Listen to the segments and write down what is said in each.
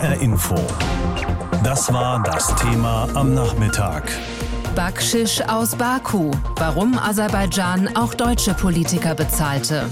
HR Info. Das war das Thema am Nachmittag. Bakschisch aus Baku. Warum Aserbaidschan auch deutsche Politiker bezahlte.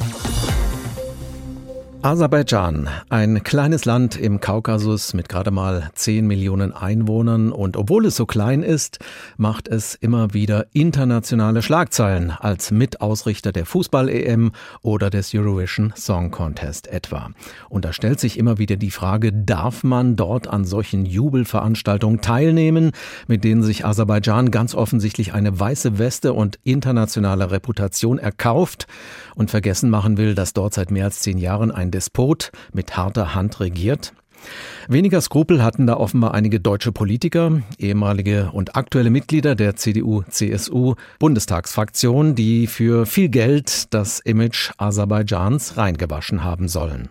Aserbaidschan, ein kleines Land im Kaukasus mit gerade mal 10 Millionen Einwohnern und obwohl es so klein ist, macht es immer wieder internationale Schlagzeilen als Mitausrichter der Fußball-EM oder des Eurovision Song Contest etwa. Und da stellt sich immer wieder die Frage, darf man dort an solchen Jubelveranstaltungen teilnehmen, mit denen sich Aserbaidschan ganz offensichtlich eine weiße Weste und internationale Reputation erkauft und vergessen machen will, dass dort seit mehr als zehn Jahren ein Despot mit harter Hand regiert? Weniger Skrupel hatten da offenbar einige deutsche Politiker, ehemalige und aktuelle Mitglieder der CDU-CSU-Bundestagsfraktion, die für viel Geld das Image Aserbaidschans reingewaschen haben sollen.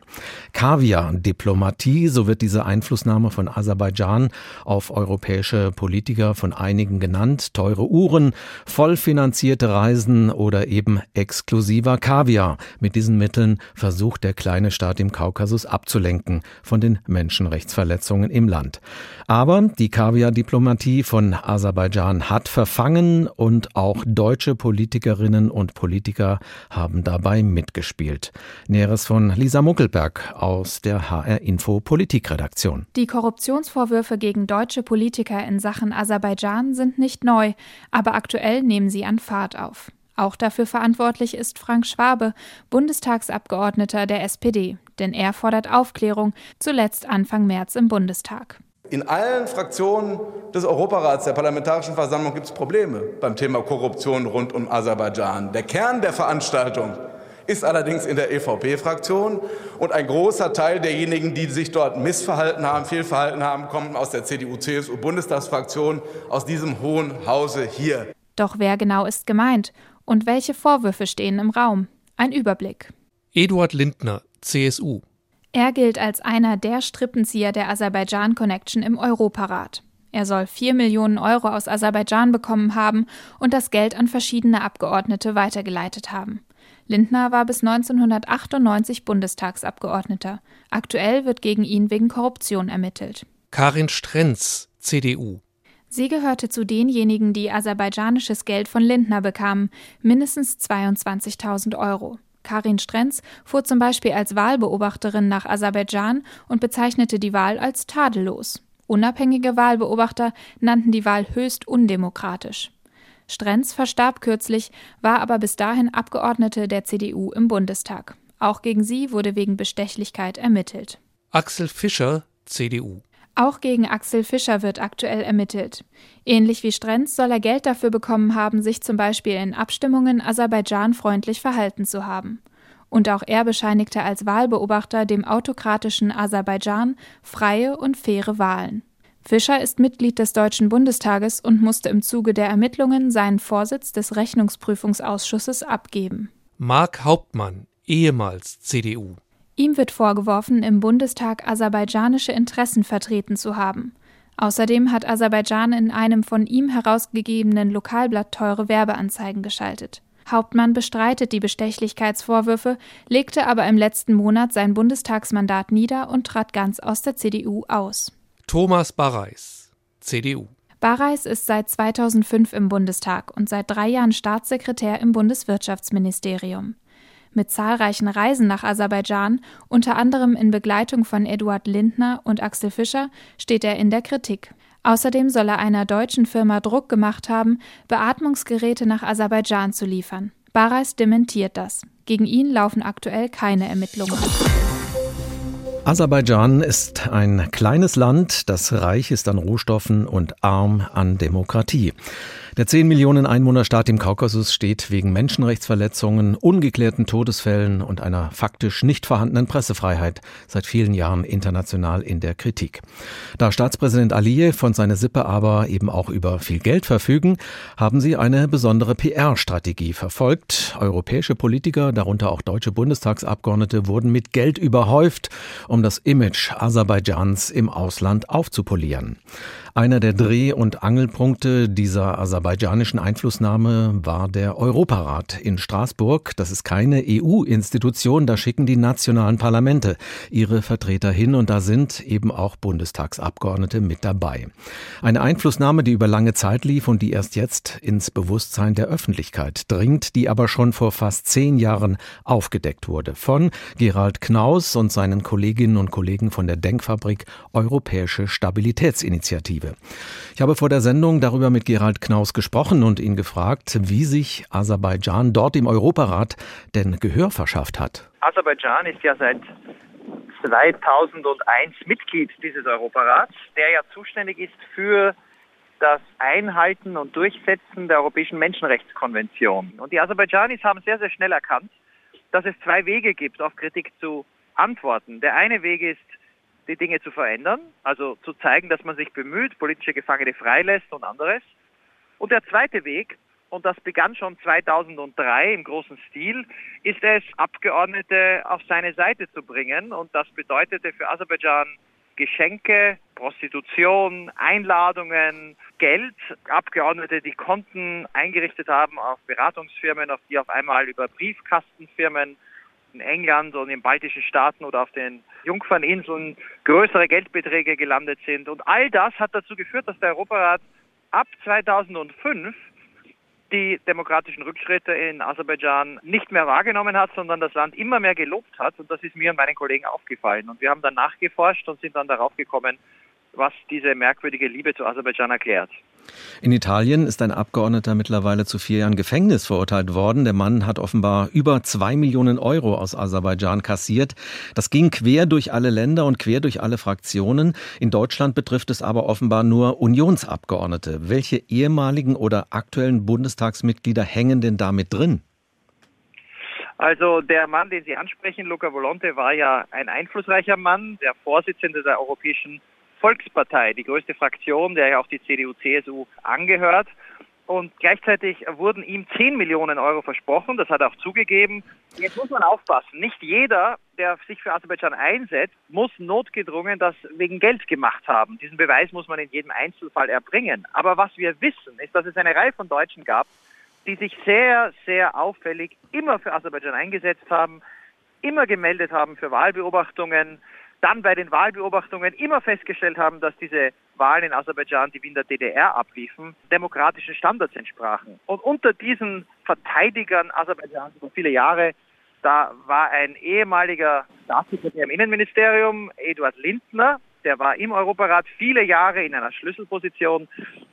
Kaviar-Diplomatie, so wird diese Einflussnahme von Aserbaidschan auf europäische Politiker von einigen genannt, teure Uhren, vollfinanzierte Reisen oder eben exklusiver Kaviar. Mit diesen Mitteln versucht der kleine Staat im Kaukasus abzulenken von den Menschenrechtsverletzungen im Land. Aber die Kaviar-Diplomatie von Aserbaidschan hat verfangen und auch deutsche Politikerinnen und Politiker haben dabei mitgespielt. Näheres von Lisa Muckelberg aus der HR Info Politikredaktion. Die Korruptionsvorwürfe gegen deutsche Politiker in Sachen Aserbaidschan sind nicht neu, aber aktuell nehmen sie an Fahrt auf. Auch dafür verantwortlich ist Frank Schwabe, Bundestagsabgeordneter der SPD, denn er fordert Aufklärung, zuletzt Anfang März im Bundestag. In allen Fraktionen des Europarats, der Parlamentarischen Versammlung, gibt es Probleme beim Thema Korruption rund um Aserbaidschan. Der Kern der Veranstaltung ist allerdings in der EVP-Fraktion und ein großer Teil derjenigen, die sich dort missverhalten haben, fehlverhalten haben, kommen aus der CDU-CSU-Bundestagsfraktion, aus diesem hohen Hause hier. Doch wer genau ist gemeint und welche Vorwürfe stehen im Raum? Ein Überblick. Eduard Lindner, CSU. Er gilt als einer der Strippenzieher der Aserbaidschan Connection im Europarat. Er soll 4 Millionen Euro aus Aserbaidschan bekommen haben und das Geld an verschiedene Abgeordnete weitergeleitet haben. Lindner war bis 1998 Bundestagsabgeordneter. Aktuell wird gegen ihn wegen Korruption ermittelt. Karin Strenz, CDU. Sie gehörte zu denjenigen, die aserbaidschanisches Geld von Lindner bekamen, mindestens 22.000 Euro. Karin Strenz fuhr zum Beispiel als Wahlbeobachterin nach Aserbaidschan und bezeichnete die Wahl als tadellos. Unabhängige Wahlbeobachter nannten die Wahl höchst undemokratisch. Strenz verstarb kürzlich, war aber bis dahin Abgeordnete der CDU im Bundestag. Auch gegen sie wurde wegen Bestechlichkeit ermittelt. Axel Fischer, CDU. Auch gegen Axel Fischer wird aktuell ermittelt. Ähnlich wie Strenz soll er Geld dafür bekommen haben, sich zum Beispiel in Abstimmungen Aserbaidschan freundlich verhalten zu haben. Und auch er bescheinigte als Wahlbeobachter dem autokratischen Aserbaidschan freie und faire Wahlen. Fischer ist Mitglied des Deutschen Bundestages und musste im Zuge der Ermittlungen seinen Vorsitz des Rechnungsprüfungsausschusses abgeben. Mark Hauptmann, ehemals CDU. Ihm wird vorgeworfen, im Bundestag aserbaidschanische Interessen vertreten zu haben. Außerdem hat Aserbaidschan in einem von ihm herausgegebenen Lokalblatt teure Werbeanzeigen geschaltet. Hauptmann bestreitet die Bestechlichkeitsvorwürfe, legte aber im letzten Monat sein Bundestagsmandat nieder und trat ganz aus der CDU aus. Thomas Barreis, CDU. Barreis ist seit 2005 im Bundestag und seit drei Jahren Staatssekretär im Bundeswirtschaftsministerium. Mit zahlreichen Reisen nach Aserbaidschan, unter anderem in Begleitung von Eduard Lindner und Axel Fischer, steht er in der Kritik. Außerdem soll er einer deutschen Firma Druck gemacht haben, Beatmungsgeräte nach Aserbaidschan zu liefern. Bareis dementiert das. Gegen ihn laufen aktuell keine Ermittlungen. Aserbaidschan ist ein kleines Land, das reich ist an Rohstoffen und arm an Demokratie. Der 10 Millionen Einwohnerstaat im Kaukasus steht wegen Menschenrechtsverletzungen, ungeklärten Todesfällen und einer faktisch nicht vorhandenen Pressefreiheit seit vielen Jahren international in der Kritik. Da Staatspräsident Aliyev und seine Sippe aber eben auch über viel Geld verfügen, haben sie eine besondere PR-Strategie verfolgt. Europäische Politiker, darunter auch deutsche Bundestagsabgeordnete, wurden mit Geld überhäuft, um das Image Aserbaidschans im Ausland aufzupolieren. Einer der Dreh- und Angelpunkte dieser aserbaidschanischen Einflussnahme war der Europarat in Straßburg. Das ist keine EU-Institution, da schicken die nationalen Parlamente ihre Vertreter hin und da sind eben auch Bundestagsabgeordnete mit dabei. Eine Einflussnahme, die über lange Zeit lief und die erst jetzt ins Bewusstsein der Öffentlichkeit dringt, die aber schon vor fast zehn Jahren aufgedeckt wurde von Gerald Knaus und seinen Kolleginnen und Kollegen von der Denkfabrik Europäische Stabilitätsinitiative. Perspektive. Ich habe vor der Sendung darüber mit Gerald Knaus gesprochen und ihn gefragt, wie sich Aserbaidschan dort im Europarat denn Gehör verschafft hat. Aserbaidschan ist ja seit 2001 Mitglied dieses Europarats, der ja zuständig ist für das Einhalten und Durchsetzen der Europäischen Menschenrechtskonvention. Und die Aserbaidschanis haben sehr, sehr schnell erkannt, dass es zwei Wege gibt, auf Kritik zu antworten. Der eine Weg ist die Dinge zu verändern, also zu zeigen, dass man sich bemüht, politische Gefangene freilässt und anderes. Und der zweite Weg, und das begann schon 2003 im großen Stil, ist es, Abgeordnete auf seine Seite zu bringen. Und das bedeutete für Aserbaidschan Geschenke, Prostitution, Einladungen, Geld. Abgeordnete, die Konten eingerichtet haben auf Beratungsfirmen, auf die auf einmal über Briefkastenfirmen in England und in baltischen Staaten oder auf den Jungferninseln größere Geldbeträge gelandet sind. Und all das hat dazu geführt, dass der Europarat ab 2005 die demokratischen Rückschritte in Aserbaidschan nicht mehr wahrgenommen hat, sondern das Land immer mehr gelobt hat. Und das ist mir und meinen Kollegen aufgefallen. Und wir haben dann nachgeforscht und sind dann darauf gekommen, was diese merkwürdige Liebe zu Aserbaidschan erklärt. In Italien ist ein Abgeordneter mittlerweile zu vier Jahren Gefängnis verurteilt worden. Der Mann hat offenbar über zwei Millionen Euro aus Aserbaidschan kassiert. Das ging quer durch alle Länder und quer durch alle Fraktionen. In Deutschland betrifft es aber offenbar nur Unionsabgeordnete. Welche ehemaligen oder aktuellen Bundestagsmitglieder hängen denn damit drin? Also der Mann, den Sie ansprechen, Luca Volonte, war ja ein einflussreicher Mann, der Vorsitzende der Europäischen Volkspartei, die größte Fraktion, der ja auch die CDU-CSU angehört. Und gleichzeitig wurden ihm 10 Millionen Euro versprochen, das hat er auch zugegeben. Jetzt muss man aufpassen, nicht jeder, der sich für Aserbaidschan einsetzt, muss notgedrungen das wegen Geld gemacht haben. Diesen Beweis muss man in jedem Einzelfall erbringen. Aber was wir wissen, ist, dass es eine Reihe von Deutschen gab, die sich sehr, sehr auffällig immer für Aserbaidschan eingesetzt haben, immer gemeldet haben für Wahlbeobachtungen, dann bei den Wahlbeobachtungen immer festgestellt haben, dass diese Wahlen in Aserbaidschan, die wie in der DDR abliefen, demokratischen Standards entsprachen. Und unter diesen Verteidigern Aserbaidschans über viele Jahre, da war ein ehemaliger Staatssekretär im Innenministerium, Eduard Lindner, der war im Europarat viele Jahre in einer Schlüsselposition.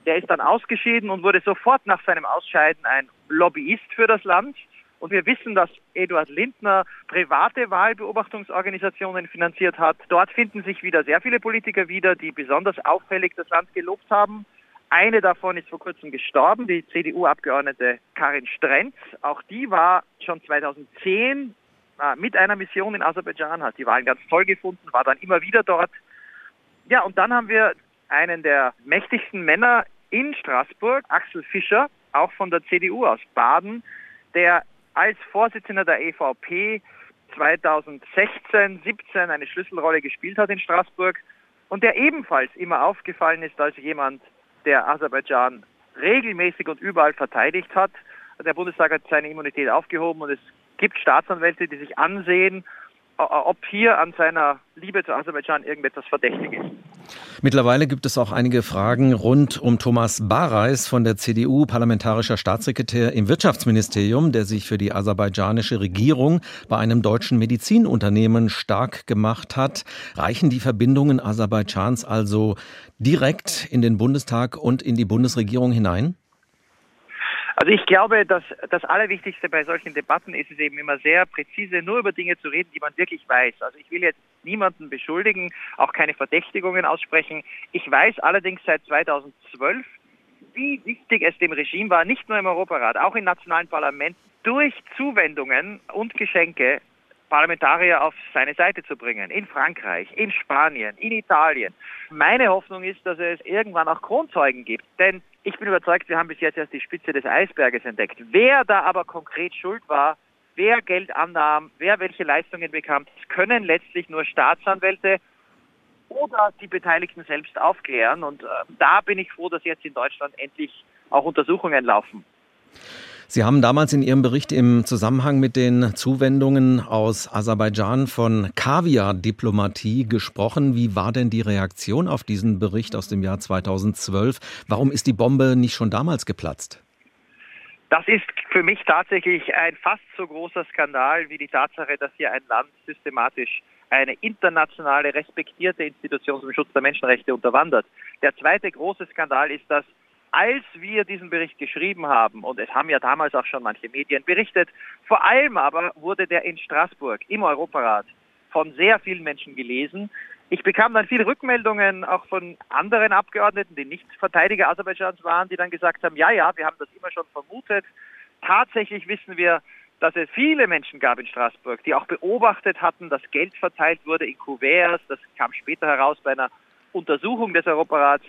Der ist dann ausgeschieden und wurde sofort nach seinem Ausscheiden ein Lobbyist für das Land. Und wir wissen, dass Eduard Lindner private Wahlbeobachtungsorganisationen finanziert hat. Dort finden sich wieder sehr viele Politiker wieder, die besonders auffällig das Land gelobt haben. Eine davon ist vor kurzem gestorben, die CDU-Abgeordnete Karin Strenz. Auch die war schon 2010 äh, mit einer Mission in Aserbaidschan, hat die Wahlen ganz toll gefunden, war dann immer wieder dort. Ja, und dann haben wir einen der mächtigsten Männer in Straßburg, Axel Fischer, auch von der CDU aus Baden, der als Vorsitzender der EVP 2016, 17 eine Schlüsselrolle gespielt hat in Straßburg und der ebenfalls immer aufgefallen ist als jemand, der Aserbaidschan regelmäßig und überall verteidigt hat. Der Bundestag hat seine Immunität aufgehoben und es gibt Staatsanwälte, die sich ansehen, ob hier an seiner Liebe zu Aserbaidschan irgendetwas verdächtig ist. Mittlerweile gibt es auch einige Fragen rund um Thomas Bareis von der CDU, parlamentarischer Staatssekretär im Wirtschaftsministerium, der sich für die aserbaidschanische Regierung bei einem deutschen Medizinunternehmen stark gemacht hat. Reichen die Verbindungen Aserbaidschans also direkt in den Bundestag und in die Bundesregierung hinein? Also ich glaube, dass das Allerwichtigste bei solchen Debatten ist es eben immer sehr präzise, nur über Dinge zu reden, die man wirklich weiß. Also ich will jetzt niemanden beschuldigen, auch keine Verdächtigungen aussprechen. Ich weiß allerdings seit 2012, wie wichtig es dem Regime war, nicht nur im Europarat, auch im nationalen Parlament, durch Zuwendungen und Geschenke Parlamentarier auf seine Seite zu bringen. In Frankreich, in Spanien, in Italien. Meine Hoffnung ist, dass es irgendwann auch Kronzeugen gibt. Denn ich bin überzeugt, wir haben bis jetzt erst die Spitze des Eisberges entdeckt. Wer da aber konkret schuld war, wer Geld annahm, wer welche Leistungen bekam, das können letztlich nur Staatsanwälte oder die Beteiligten selbst aufklären. Und äh, da bin ich froh, dass jetzt in Deutschland endlich auch Untersuchungen laufen. Sie haben damals in Ihrem Bericht im Zusammenhang mit den Zuwendungen aus Aserbaidschan von Kaviar-Diplomatie gesprochen. Wie war denn die Reaktion auf diesen Bericht aus dem Jahr 2012? Warum ist die Bombe nicht schon damals geplatzt? Das ist für mich tatsächlich ein fast so großer Skandal wie die Tatsache, dass hier ein Land systematisch eine internationale respektierte Institution zum Schutz der Menschenrechte unterwandert. Der zweite große Skandal ist, dass als wir diesen Bericht geschrieben haben, und es haben ja damals auch schon manche Medien berichtet, vor allem aber wurde der in Straßburg im Europarat von sehr vielen Menschen gelesen. Ich bekam dann viele Rückmeldungen auch von anderen Abgeordneten, die nicht Verteidiger Aserbaidschans waren, die dann gesagt haben, ja, ja, wir haben das immer schon vermutet. Tatsächlich wissen wir, dass es viele Menschen gab in Straßburg, die auch beobachtet hatten, dass Geld verteilt wurde in Kuverts. Das kam später heraus bei einer Untersuchung des Europarats.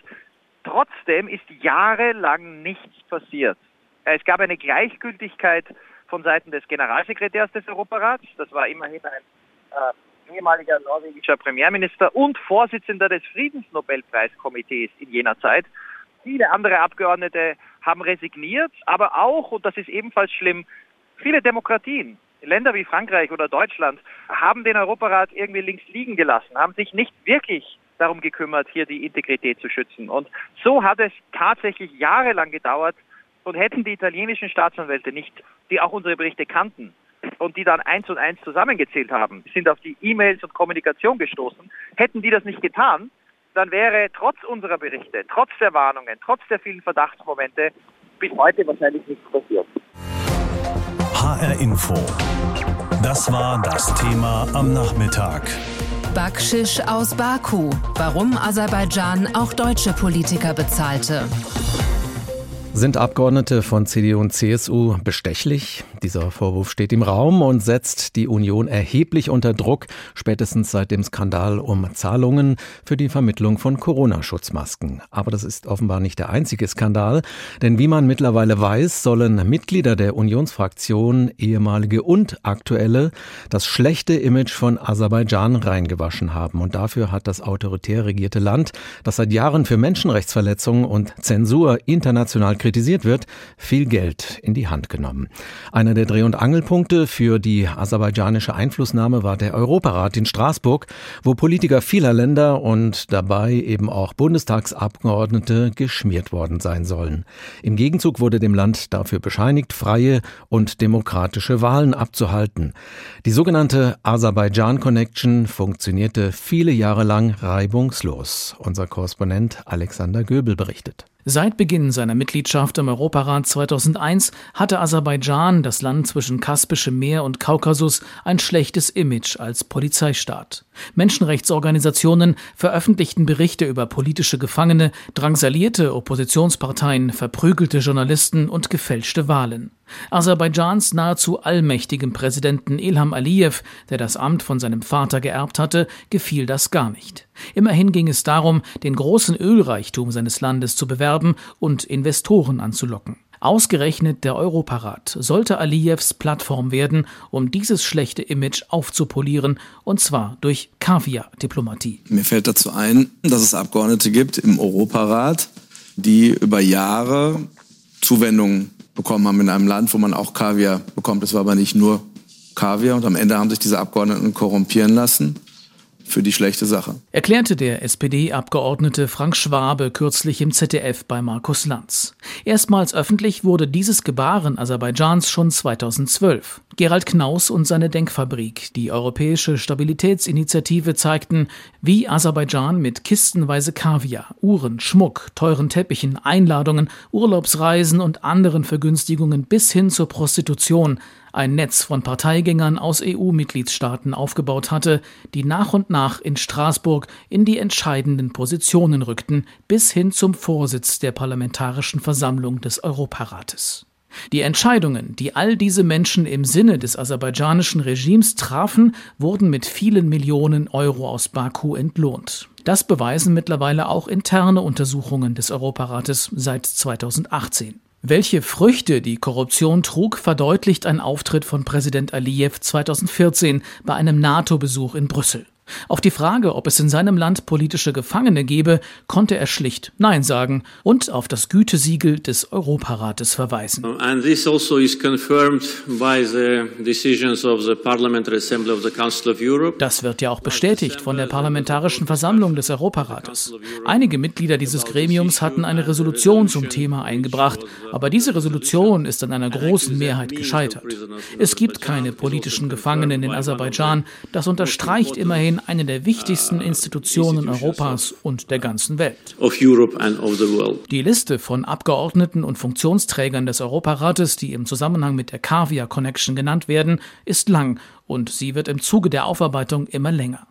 Trotzdem ist jahrelang nichts passiert. Es gab eine Gleichgültigkeit von Seiten des Generalsekretärs des Europarats. Das war immerhin ein äh, ehemaliger norwegischer Premierminister und Vorsitzender des Friedensnobelpreiskomitees in jener Zeit. Viele andere Abgeordnete haben resigniert, aber auch, und das ist ebenfalls schlimm, viele Demokratien, Länder wie Frankreich oder Deutschland, haben den Europarat irgendwie links liegen gelassen, haben sich nicht wirklich darum gekümmert, hier die Integrität zu schützen. Und so hat es tatsächlich jahrelang gedauert und hätten die italienischen Staatsanwälte nicht, die auch unsere Berichte kannten und die dann eins und eins zusammengezählt haben, sind auf die E-Mails und Kommunikation gestoßen, hätten die das nicht getan, dann wäre trotz unserer Berichte, trotz der Warnungen, trotz der vielen Verdachtsmomente bis heute wahrscheinlich nichts passiert. HR Info. Das war das Thema am Nachmittag. Backschisch aus Baku. Warum Aserbaidschan auch deutsche Politiker bezahlte. Sind Abgeordnete von CDU und CSU bestechlich? Dieser Vorwurf steht im Raum und setzt die Union erheblich unter Druck, spätestens seit dem Skandal um Zahlungen für die Vermittlung von Corona-Schutzmasken. Aber das ist offenbar nicht der einzige Skandal, denn wie man mittlerweile weiß, sollen Mitglieder der Unionsfraktion, ehemalige und aktuelle, das schlechte Image von Aserbaidschan reingewaschen haben. Und dafür hat das autoritär regierte Land, das seit Jahren für Menschenrechtsverletzungen und Zensur international kritisiert wird, viel Geld in die Hand genommen. Einer der Dreh- und Angelpunkte für die aserbaidschanische Einflussnahme war der Europarat in Straßburg, wo Politiker vieler Länder und dabei eben auch Bundestagsabgeordnete geschmiert worden sein sollen. Im Gegenzug wurde dem Land dafür bescheinigt, freie und demokratische Wahlen abzuhalten. Die sogenannte Aserbaidschan Connection funktionierte viele Jahre lang reibungslos. Unser Korrespondent Alexander Göbel berichtet. Seit Beginn seiner Mitgliedschaft im Europarat 2001 hatte Aserbaidschan, das Land zwischen Kaspischem Meer und Kaukasus, ein schlechtes Image als Polizeistaat. Menschenrechtsorganisationen veröffentlichten Berichte über politische Gefangene, drangsalierte Oppositionsparteien, verprügelte Journalisten und gefälschte Wahlen. Aserbaidschans nahezu allmächtigem Präsidenten Ilham Aliyev, der das Amt von seinem Vater geerbt hatte, gefiel das gar nicht. Immerhin ging es darum, den großen Ölreichtum seines Landes zu bewerben und Investoren anzulocken. Ausgerechnet der Europarat sollte Aliyevs Plattform werden, um dieses schlechte Image aufzupolieren, und zwar durch Kaviar-Diplomatie. Mir fällt dazu ein, dass es Abgeordnete gibt im Europarat, die über Jahre Zuwendungen bekommen haben in einem Land, wo man auch Kaviar bekommt. Es war aber nicht nur Kaviar und am Ende haben sich diese Abgeordneten korrumpieren lassen für die schlechte Sache. Erklärte der SPD-Abgeordnete Frank Schwabe kürzlich im ZDF bei Markus Lanz. Erstmals öffentlich wurde dieses Gebaren Aserbaidschans schon 2012. Gerald Knaus und seine Denkfabrik, die Europäische Stabilitätsinitiative, zeigten, wie Aserbaidschan mit kistenweise Kaviar, Uhren, Schmuck, teuren Teppichen, Einladungen, Urlaubsreisen und anderen Vergünstigungen bis hin zur Prostitution ein Netz von Parteigängern aus EU-Mitgliedstaaten aufgebaut hatte, die nach und nach in Straßburg in die entscheidenden Positionen rückten, bis hin zum Vorsitz der Parlamentarischen Versammlung des Europarates. Die Entscheidungen, die all diese Menschen im Sinne des aserbaidschanischen Regimes trafen, wurden mit vielen Millionen Euro aus Baku entlohnt. Das beweisen mittlerweile auch interne Untersuchungen des Europarates seit 2018. Welche Früchte die Korruption trug, verdeutlicht ein Auftritt von Präsident Aliyev 2014 bei einem NATO-Besuch in Brüssel. Auf die Frage, ob es in seinem Land politische Gefangene gebe, konnte er schlicht Nein sagen und auf das Gütesiegel des Europarates verweisen. And this also is confirmed by the decisions of the Parliamentary Assembly of the Council of Europe. Das wird ja auch bestätigt von der Parlamentarischen Versammlung des Europarates. Einige Mitglieder dieses Gremiums hatten eine Resolution zum Thema eingebracht, aber diese Resolution ist an einer großen Mehrheit gescheitert. Es gibt keine politischen Gefangenen in Aserbaidschan. Das unterstreicht immerhin Verein eine der wichtigsten Institutionen Europas und der ganzen Welt. Die Liste von Abgeordneten und Funktionsträgern des Europarates, die im Zusammenhang mit der Kaviar Connection genannt werden, ist lang und sie wird im Zuge der Aufarbeitung immer länger.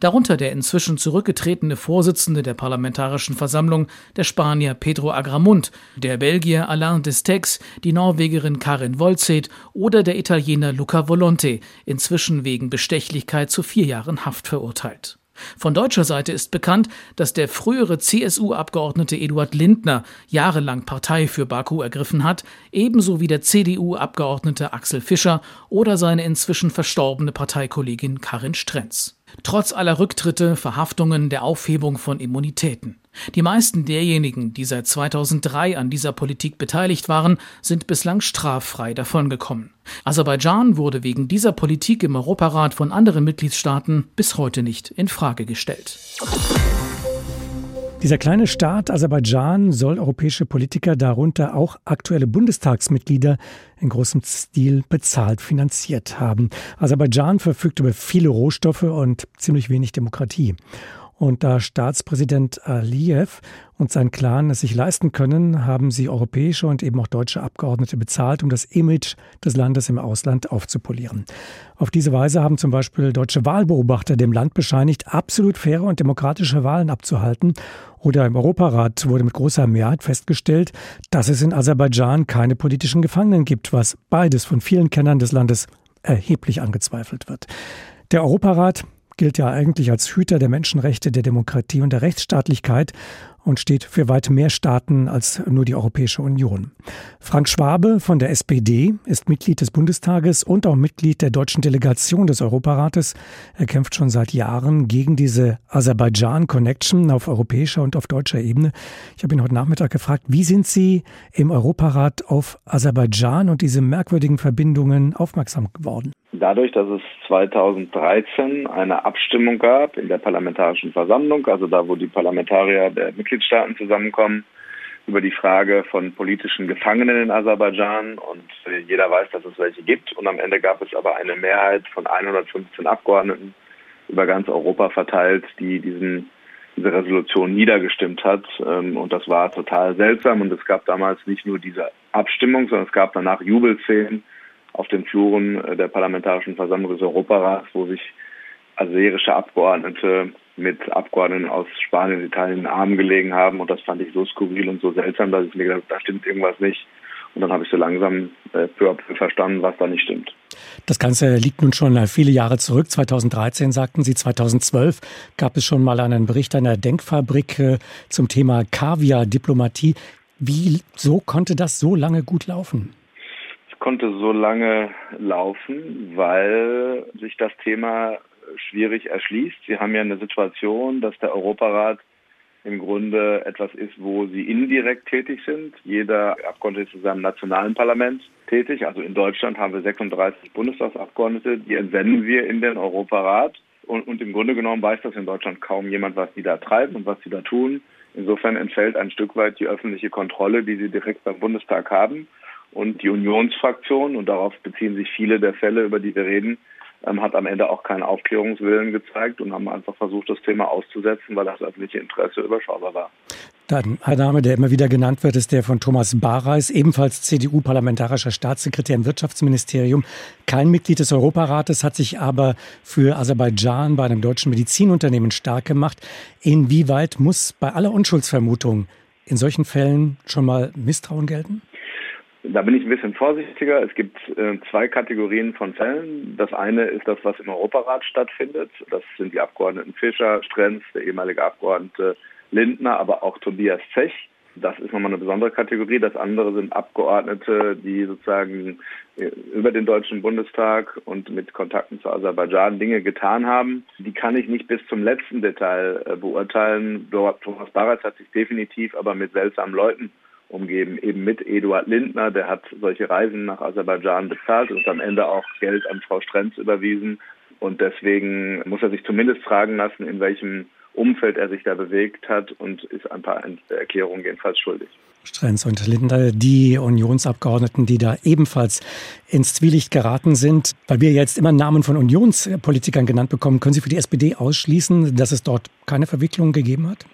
Darunter der inzwischen zurückgetretene Vorsitzende der Parlamentarischen Versammlung, der Spanier Pedro Agramunt, der Belgier Alain Destex, die Norwegerin Karin Wolzet oder der Italiener Luca Volonte, inzwischen wegen Bestechlichkeit zu vier Jahren Haft verurteilt. Von deutscher Seite ist bekannt, dass der frühere CSU-Abgeordnete Eduard Lindner jahrelang Partei für Baku ergriffen hat, ebenso wie der CDU-Abgeordnete Axel Fischer oder seine inzwischen verstorbene Parteikollegin Karin Strenz. Trotz aller Rücktritte, Verhaftungen, der Aufhebung von Immunitäten. Die meisten derjenigen, die seit 2003 an dieser Politik beteiligt waren, sind bislang straffrei davongekommen. Aserbaidschan wurde wegen dieser Politik im Europarat von anderen Mitgliedstaaten bis heute nicht in Frage gestellt. Dieser kleine Staat Aserbaidschan soll europäische Politiker, darunter auch aktuelle Bundestagsmitglieder, in großem Stil bezahlt finanziert haben. Aserbaidschan verfügt über viele Rohstoffe und ziemlich wenig Demokratie. Und da Staatspräsident Aliyev und sein Clan es sich leisten können, haben sie europäische und eben auch deutsche Abgeordnete bezahlt, um das Image des Landes im Ausland aufzupolieren. Auf diese Weise haben zum Beispiel deutsche Wahlbeobachter dem Land bescheinigt, absolut faire und demokratische Wahlen abzuhalten. Oder im Europarat wurde mit großer Mehrheit festgestellt, dass es in Aserbaidschan keine politischen Gefangenen gibt, was beides von vielen Kennern des Landes erheblich angezweifelt wird. Der Europarat gilt ja eigentlich als Hüter der Menschenrechte, der Demokratie und der Rechtsstaatlichkeit und steht für weit mehr Staaten als nur die Europäische Union. Frank Schwabe von der SPD ist Mitglied des Bundestages und auch Mitglied der deutschen Delegation des Europarates. Er kämpft schon seit Jahren gegen diese Aserbaidschan-Connection auf europäischer und auf deutscher Ebene. Ich habe ihn heute Nachmittag gefragt, wie sind Sie im Europarat auf Aserbaidschan und diese merkwürdigen Verbindungen aufmerksam geworden? Dadurch, dass es 2013 eine Abstimmung gab in der Parlamentarischen Versammlung, also da, wo die Parlamentarier der Mitgliedstaaten zusammenkommen, über die Frage von politischen Gefangenen in Aserbaidschan und jeder weiß, dass es welche gibt. Und am Ende gab es aber eine Mehrheit von 115 Abgeordneten über ganz Europa verteilt, die diesen, diese Resolution niedergestimmt hat. Ähm, und das war total seltsam. Und es gab damals nicht nur diese Abstimmung, sondern es gab danach Jubelszenen auf den Fluren äh, der Parlamentarischen Versammlung des Europarats, wo sich aserische Abgeordnete mit Abgeordneten aus Spanien, Italien in den Armen gelegen haben. Und das fand ich so skurril und so seltsam, dass ich mir gedacht habe, da stimmt irgendwas nicht. Und dann habe ich so langsam äh, verstanden, was da nicht stimmt. Das Ganze liegt nun schon viele Jahre zurück. 2013 sagten Sie, 2012 gab es schon mal einen Bericht einer Denkfabrik äh, zum Thema Kaviar-Diplomatie. Wie so konnte das so lange gut laufen? Konnte so lange laufen, weil sich das Thema schwierig erschließt. Sie haben ja eine Situation, dass der Europarat im Grunde etwas ist, wo sie indirekt tätig sind. Jeder Abgeordnete ist in seinem nationalen Parlament tätig. Also in Deutschland haben wir 36 Bundestagsabgeordnete, die entsenden wir in den Europarat. Und, und im Grunde genommen weiß das in Deutschland kaum jemand, was die da treiben und was sie da tun. Insofern entfällt ein Stück weit die öffentliche Kontrolle, die sie direkt beim Bundestag haben. Und die Unionsfraktion, und darauf beziehen sich viele der Fälle, über die wir reden, ähm, hat am Ende auch keinen Aufklärungswillen gezeigt und haben einfach versucht, das Thema auszusetzen, weil das öffentliche Interesse überschaubar war. Dann ein Name, der immer wieder genannt wird, ist der von Thomas Bareis, ebenfalls CDU-parlamentarischer Staatssekretär im Wirtschaftsministerium. Kein Mitglied des Europarates, hat sich aber für Aserbaidschan bei einem deutschen Medizinunternehmen stark gemacht. Inwieweit muss bei aller Unschuldsvermutung in solchen Fällen schon mal Misstrauen gelten? Da bin ich ein bisschen vorsichtiger. Es gibt äh, zwei Kategorien von Fällen. Das eine ist das, was im Europarat stattfindet. Das sind die Abgeordneten Fischer, Strenz, der ehemalige Abgeordnete Lindner, aber auch Tobias Zech, Das ist nochmal eine besondere Kategorie. Das andere sind Abgeordnete, die sozusagen äh, über den Deutschen Bundestag und mit Kontakten zu Aserbaidschan Dinge getan haben. Die kann ich nicht bis zum letzten Detail äh, beurteilen. Thomas Baras hat sich definitiv aber mit seltsamen Leuten umgeben, eben mit Eduard Lindner, der hat solche Reisen nach Aserbaidschan bezahlt und am Ende auch Geld an Frau Strenz überwiesen. Und deswegen muss er sich zumindest fragen lassen, in welchem Umfeld er sich da bewegt hat und ist ein paar Erklärungen jedenfalls schuldig. Strenz und Lindner, die Unionsabgeordneten, die da ebenfalls ins Zwielicht geraten sind. Weil wir jetzt immer Namen von Unionspolitikern genannt bekommen, können Sie für die SPD ausschließen, dass es dort keine Verwicklung gegeben hat?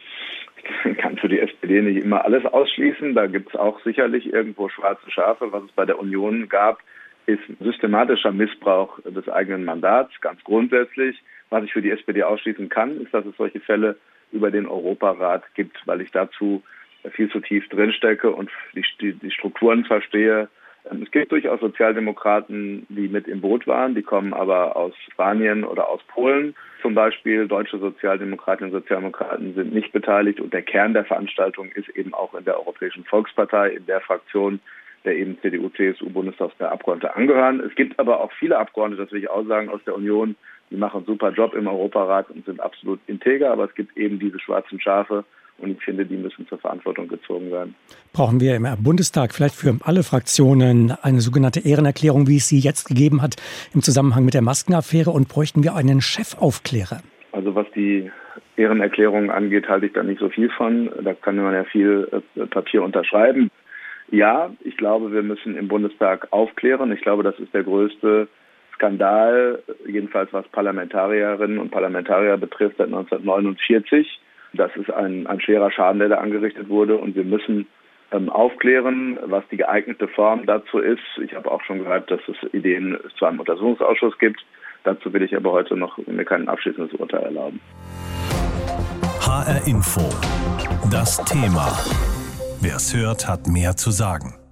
Ich die SPD nicht immer alles ausschließen. Da gibt es auch sicherlich irgendwo schwarze Schafe. Was es bei der Union gab, ist systematischer Missbrauch des eigenen Mandats, ganz grundsätzlich. Was ich für die SPD ausschließen kann, ist, dass es solche Fälle über den Europarat gibt, weil ich dazu viel zu tief drinstecke und die, die Strukturen verstehe. Ähm, es gibt durchaus Sozialdemokraten, die mit im Boot waren, die kommen aber aus Spanien oder aus Polen zum Beispiel. Deutsche Sozialdemokratinnen und Sozialdemokraten sind nicht beteiligt und der Kern der Veranstaltung ist eben auch in der Europäischen Volkspartei, in der Fraktion, der eben CDU, CSU Bundestagsabgeordnete angehören. Es gibt aber auch viele Abgeordnete, das will ich auch sagen, aus der Union, die machen einen super Job im Europarat und sind absolut integer, aber es gibt eben diese schwarzen Schafe und ich finde, die müssen zur Verantwortung gezogen werden. Brauchen wir im Bundestag vielleicht für alle Fraktionen eine sogenannte Ehrenerklärung, wie es sie jetzt gegeben hat im Zusammenhang mit der Maskenaffäre und bräuchten wir einen Chefaufklärer? Also was die Ehrenerklärung angeht, halte ich da nicht so viel von. Da kann man ja viel äh, Papier unterschreiben. Ja, ich glaube, wir müssen im Bundestag aufklären. Ich glaube, das ist der größte Skandal, jedenfalls was Parlamentarierinnen und Parlamentarier betrifft, seit 1949. Das ist ein, ein schwerer Schaden, der da angerichtet wurde und wir müssen ähm, aufklären, was die geeignete Form dazu ist. Ich habe auch schon gehört, dass es Ideen zu einem Untersuchungsausschuss gibt. Dazu will ich aber heute noch mir kein abschließendes Urteil erlauben. HR Info. Das Thema. Wer es hört, hat mehr zu sagen.